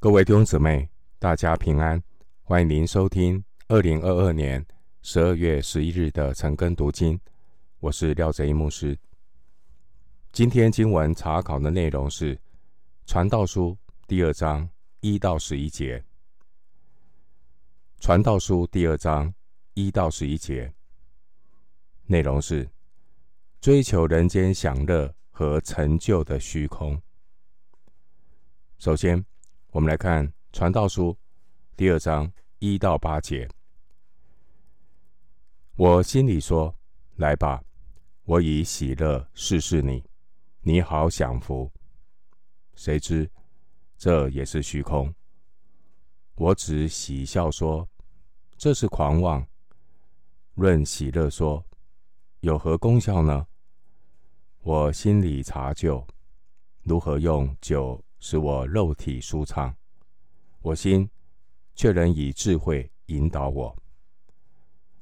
各位弟兄姊妹，大家平安！欢迎您收听二零二二年十二月十一日的晨更读经。我是廖哲一牧师。今天经文查考的内容是《传道书》第二章一到十一节。《传道书》第二章一到十一节内容是追求人间享乐和成就的虚空。首先，我们来看《传道书》第二章一到八节。我心里说：“来吧，我以喜乐试试你，你好享福。”谁知这也是虚空。我只喜笑说：“这是狂妄。”论喜乐说：“有何功效呢？”我心里查究，如何用酒使我肉体舒畅，我心却能以智慧引导我。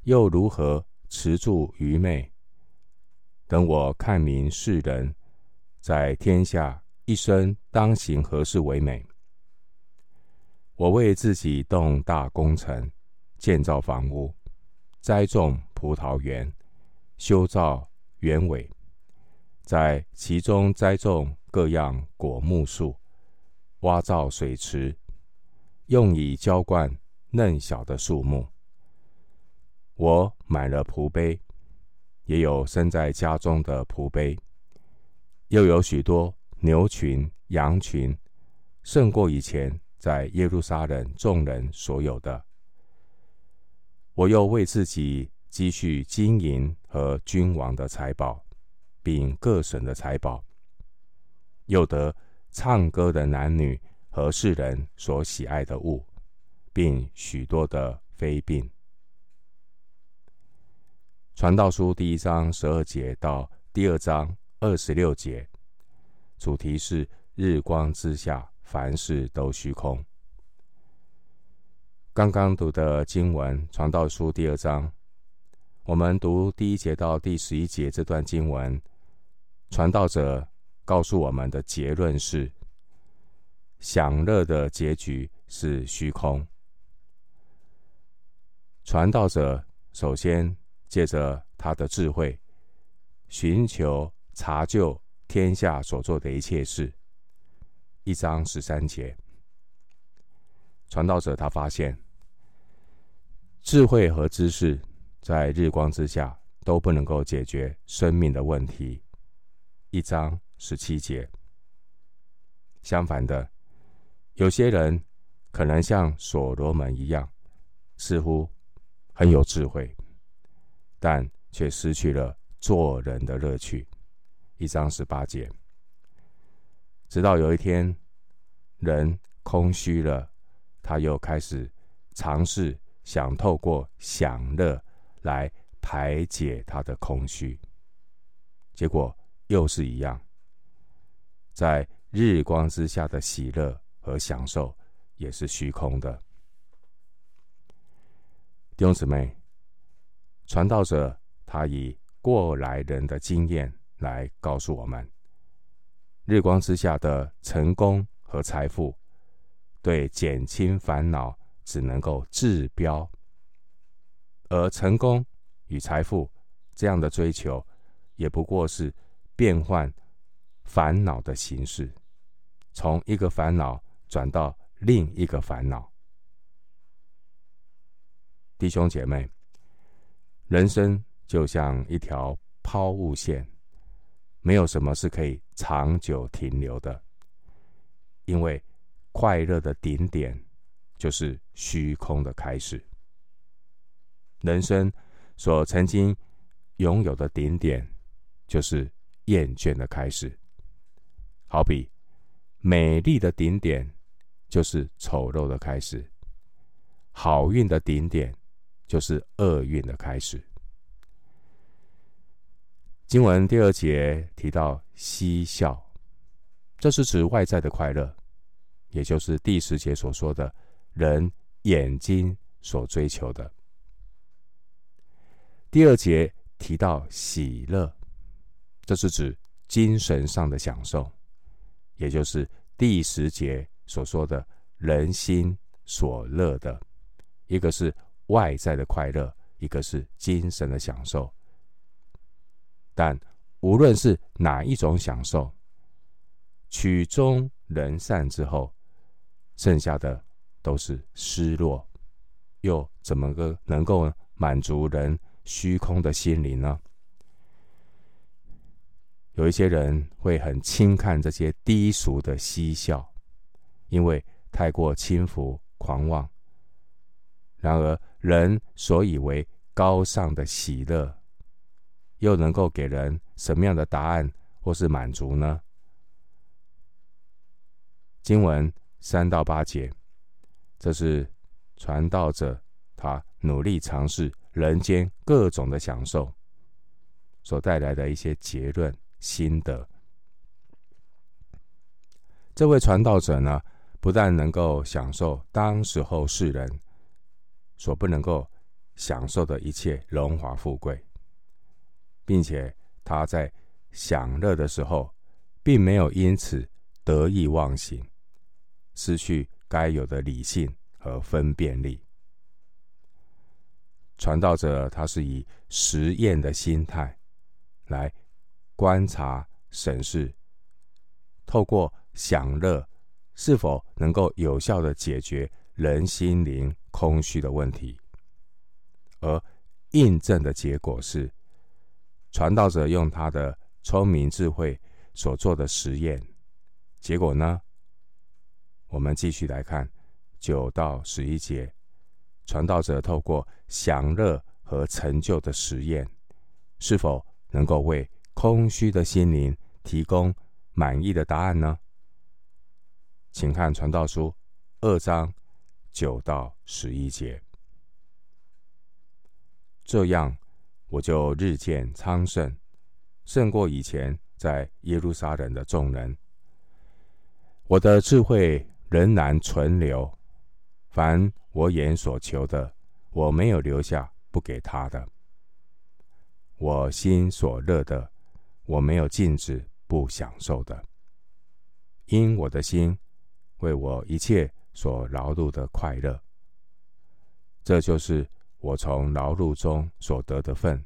又如何持住愚昧？等我看明世人，在天下一生当行何事为美？我为自己动大工程，建造房屋，栽种葡萄园，修造园尾，在其中栽种各样果木树。挖造水池，用以浇灌嫩小的树木。我买了仆婢，也有生在家中的仆婢，又有许多牛群、羊群，胜过以前在耶路撒冷众人所有的。我又为自己积蓄金银和君王的财宝，并各省的财宝，又得。唱歌的男女和世人所喜爱的物，并许多的非病。传道书第一章十二节到第二章二十六节，主题是日光之下凡事都虚空。刚刚读的经文，传道书第二章，我们读第一节到第十一节这段经文，传道者。告诉我们的结论是：享乐的结局是虚空。传道者首先借着他的智慧，寻求查究天下所做的一切事。一章十三节，传道者他发现，智慧和知识在日光之下都不能够解决生命的问题。一章。十七节。相反的，有些人可能像所罗门一样，似乎很有智慧，但却失去了做人的乐趣。一章十八节。直到有一天，人空虚了，他又开始尝试想透过享乐来排解他的空虚，结果又是一样。在日光之下的喜乐和享受也是虚空的。弟兄姊妹，传道者他以过来人的经验来告诉我们：日光之下的成功和财富，对减轻烦恼只能够治标；而成功与财富这样的追求，也不过是变换。烦恼的形式，从一个烦恼转到另一个烦恼。弟兄姐妹，人生就像一条抛物线，没有什么是可以长久停留的，因为快乐的顶点就是虚空的开始。人生所曾经拥有的顶点，就是厌倦的开始。好比美丽的顶点就是丑陋的开始，好运的顶点就是厄运的开始。经文第二节提到嬉笑，这是指外在的快乐，也就是第十节所说的人眼睛所追求的。第二节提到喜乐，这是指精神上的享受。也就是第十节所说的人心所乐的，一个是外在的快乐，一个是精神的享受。但无论是哪一种享受，曲终人散之后，剩下的都是失落，又怎么个能够满足人虚空的心灵呢？有一些人会很轻看这些低俗的嬉笑，因为太过轻浮狂妄。然而，人所以为高尚的喜乐，又能够给人什么样的答案或是满足呢？经文三到八节，这是传道者他努力尝试人间各种的享受所带来的一些结论。心得。这位传道者呢，不但能够享受当时候世人所不能够享受的一切荣华富贵，并且他在享乐的时候，并没有因此得意忘形，失去该有的理性和分辨力。传道者他是以实验的心态来。观察、审视，透过享乐，是否能够有效的解决人心灵空虚的问题？而印证的结果是，传道者用他的聪明智慧所做的实验，结果呢？我们继续来看九到十一节，传道者透过享乐和成就的实验，是否能够为空虚的心灵提供满意的答案呢？请看《传道书》二章九到十一节。这样，我就日渐昌盛，胜过以前在耶路撒冷的众人。我的智慧仍然存留，凡我眼所求的，我没有留下不给他的。我心所乐的。我没有禁止不享受的，因我的心为我一切所劳碌的快乐，这就是我从劳碌中所得的份。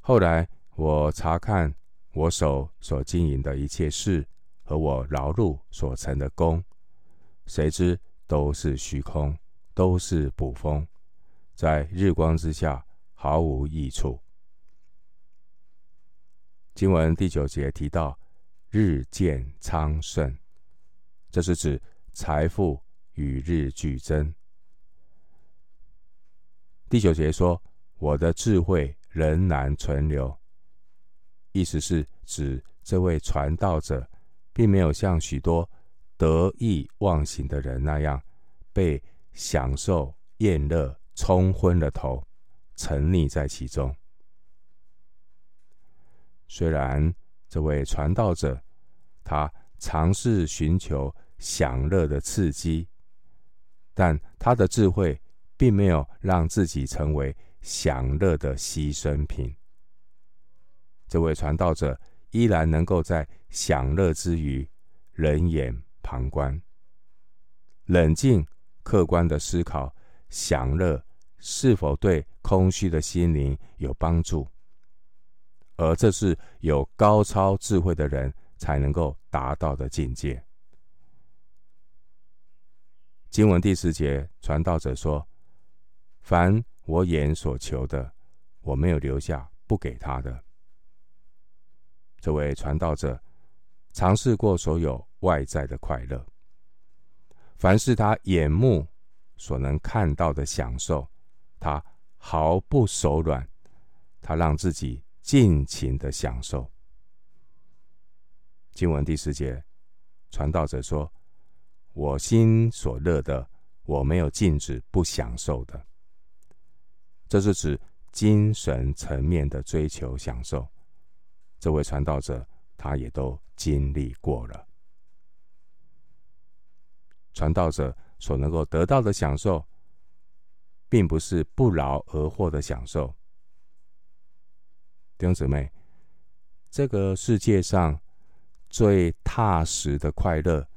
后来我查看我手所经营的一切事和我劳碌所成的功，谁知都是虚空，都是捕风，在日光之下毫无益处。经文第九节提到“日渐昌盛”，这是指财富与日俱增。第九节说：“我的智慧仍然存留”，意思是指这位传道者并没有像许多得意忘形的人那样，被享受宴乐冲昏了头，沉溺在其中。虽然这位传道者，他尝试寻求享乐的刺激，但他的智慧并没有让自己成为享乐的牺牲品。这位传道者依然能够在享乐之余，冷眼旁观，冷静客观的思考享乐是否对空虚的心灵有帮助。而这是有高超智慧的人才能够达到的境界。经文第十节，传道者说：“凡我眼所求的，我没有留下不给他的。”这位传道者尝试过所有外在的快乐，凡是他眼目所能看到的享受，他毫不手软，他让自己。尽情的享受。经文第十节，传道者说：“我心所乐的，我没有禁止不享受的。”这是指精神层面的追求享受。这位传道者，他也都经历过了。传道者所能够得到的享受，并不是不劳而获的享受。弟兄姊妹，这个世界上最踏实的快乐，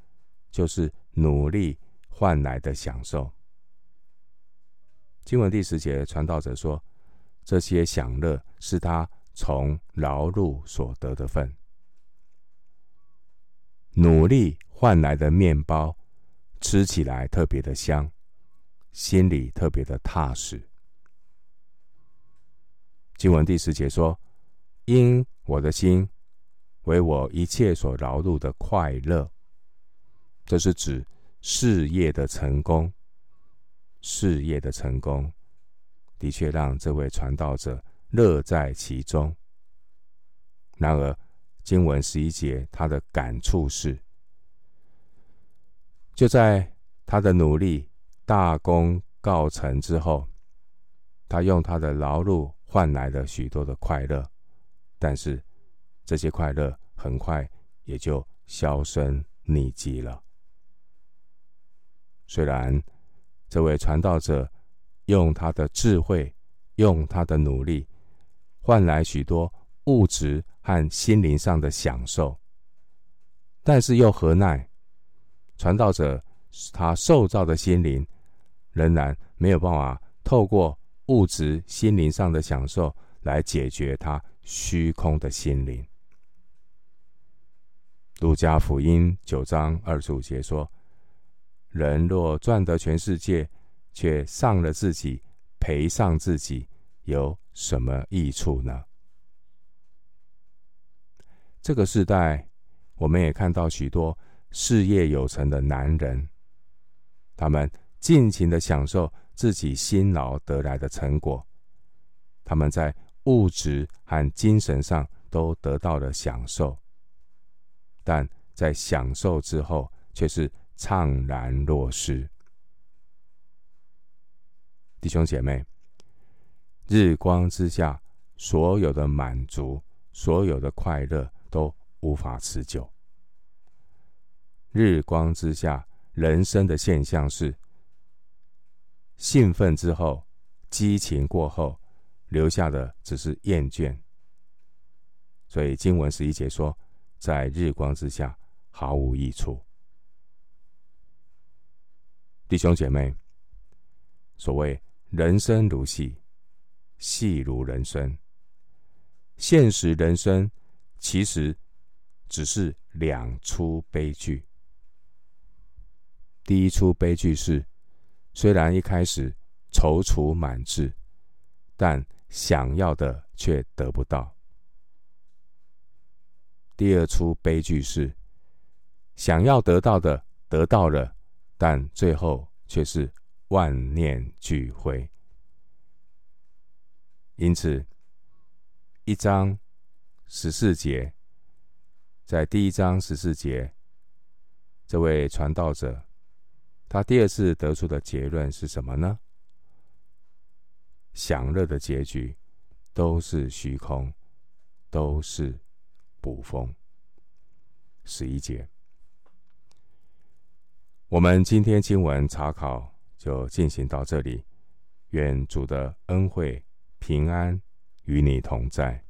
就是努力换来的享受。经文第十节，传道者说：“这些享乐是他从劳碌所得的份，努力换来的面包，吃起来特别的香，心里特别的踏实。”经文第十节说：“因我的心为我一切所劳碌的快乐。”这是指事业的成功。事业的成功，的确让这位传道者乐在其中。然而，经文十一节，他的感触是：就在他的努力大功告成之后，他用他的劳碌换来了许多的快乐，但是这些快乐很快也就销声匿迹了。虽然。这位传道者用他的智慧，用他的努力，换来许多物质和心灵上的享受，但是又何奈？传道者他受造的心灵仍然没有办法透过物质、心灵上的享受来解决他虚空的心灵。路加福音九章二十五节说。人若赚得全世界，却丧了自己，赔上自己，有什么益处呢？这个时代，我们也看到许多事业有成的男人，他们尽情的享受自己辛劳得来的成果，他们在物质和精神上都得到了享受，但在享受之后，却是。怅然若失，弟兄姐妹，日光之下所有的满足、所有的快乐都无法持久。日光之下，人生的现象是：兴奋之后、激情过后，留下的只是厌倦。所以经文十一节说，在日光之下毫无益处。弟兄姐妹，所谓人生如戏，戏如人生。现实人生其实只是两出悲剧。第一出悲剧是，虽然一开始踌躇满志，但想要的却得不到。第二出悲剧是，想要得到的得到了。但最后却是万念俱灰。因此，一章十四节，在第一章十四节，这位传道者，他第二次得出的结论是什么呢？享乐的结局都是虚空，都是捕风。十一节。我们今天经文查考就进行到这里，愿主的恩惠平安与你同在。